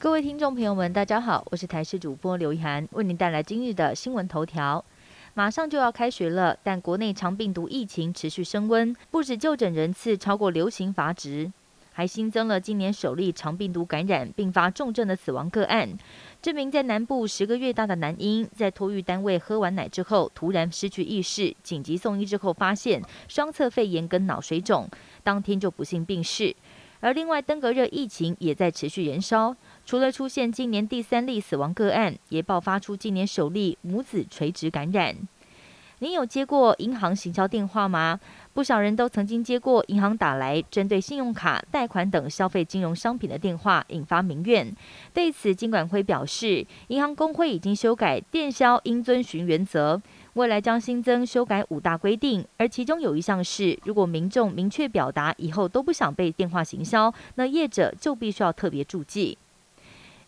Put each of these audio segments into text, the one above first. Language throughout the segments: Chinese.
各位听众朋友们，大家好，我是台视主播刘一涵，为您带来今日的新闻头条。马上就要开学了，但国内长病毒疫情持续升温，不止就诊人次超过流行阀值，还新增了今年首例长病毒感染并发重症的死亡个案。这名在南部十个月大的男婴，在托育单位喝完奶之后，突然失去意识，紧急送医之后，发现双侧肺炎跟脑水肿，当天就不幸病逝。而另外，登革热疫情也在持续燃烧。除了出现今年第三例死亡个案，也爆发出今年首例母子垂直感染。您有接过银行行销电话吗？不少人都曾经接过银行打来针对信用卡、贷款等消费金融商品的电话，引发民怨。对此，金管会表示，银行工会已经修改电销应遵循原则，未来将新增修改五大规定，而其中有一项是，如果民众明确表达以后都不想被电话行销，那业者就必须要特别注记。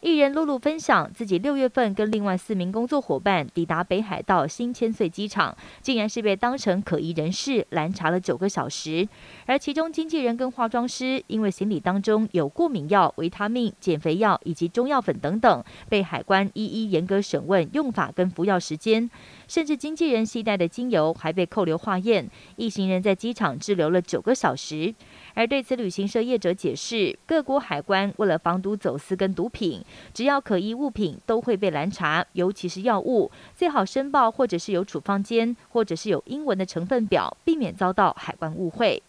艺人露露分享，自己六月份跟另外四名工作伙伴抵达北海道新千岁机场，竟然是被当成可疑人士拦查了九个小时。而其中经纪人跟化妆师因为行李当中有过敏药、维他命、减肥药以及中药粉等等，被海关一一严格审问用法跟服药时间，甚至经纪人携带的精油还被扣留化验。一行人在机场滞留了九个小时。而对此，旅行社业者解释，各国海关为了防毒走私跟毒品，只要可疑物品都会被拦查，尤其是药物，最好申报或者是有处方间，或者是有英文的成分表，避免遭到海关误会。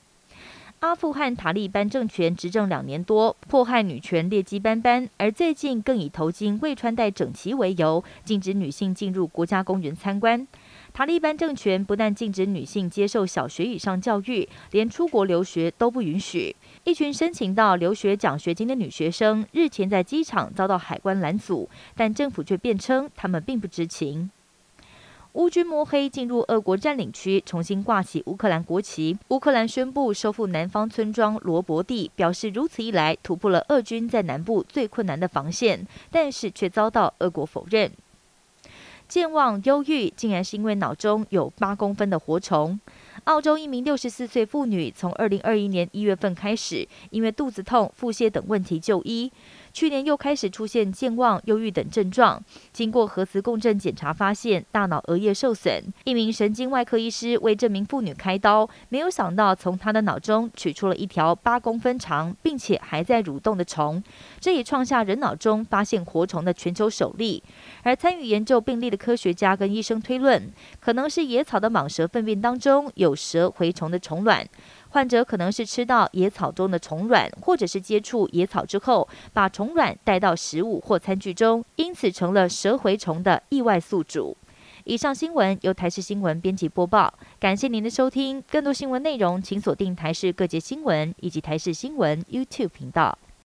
阿富汗塔利班政权执政两年多，迫害女权劣迹斑斑，而最近更以头巾未穿戴整齐为由，禁止女性进入国家公园参观。塔利班政权不但禁止女性接受小学以上教育，连出国留学都不允许。一群申请到留学奖学金的女学生日前在机场遭到海关拦阻，但政府却辩称他们并不知情。乌军摸黑进入俄国占领区，重新挂起乌克兰国旗。乌克兰宣布收复南方村庄罗伯蒂，表示如此一来突破了俄军在南部最困难的防线，但是却遭到俄国否认。健忘、忧郁，竟然是因为脑中有八公分的活虫。澳洲一名六十四岁妇女，从二零二一年一月份开始，因为肚子痛、腹泻等问题就医。去年又开始出现健忘、忧郁等症状，经过核磁共振检查，发现大脑额叶受损。一名神经外科医师为这名妇女开刀，没有想到从她的脑中取出了一条八公分长，并且还在蠕动的虫，这也创下人脑中发现活虫的全球首例。而参与研究病例的科学家跟医生推论，可能是野草的蟒蛇粪便当中有蛇蛔虫的虫卵。患者可能是吃到野草中的虫卵，或者是接触野草之后，把虫卵带到食物或餐具中，因此成了蛇蛔虫的意外宿主。以上新闻由台视新闻编辑播报，感谢您的收听。更多新闻内容，请锁定台视各界新闻以及台视新闻 YouTube 频道。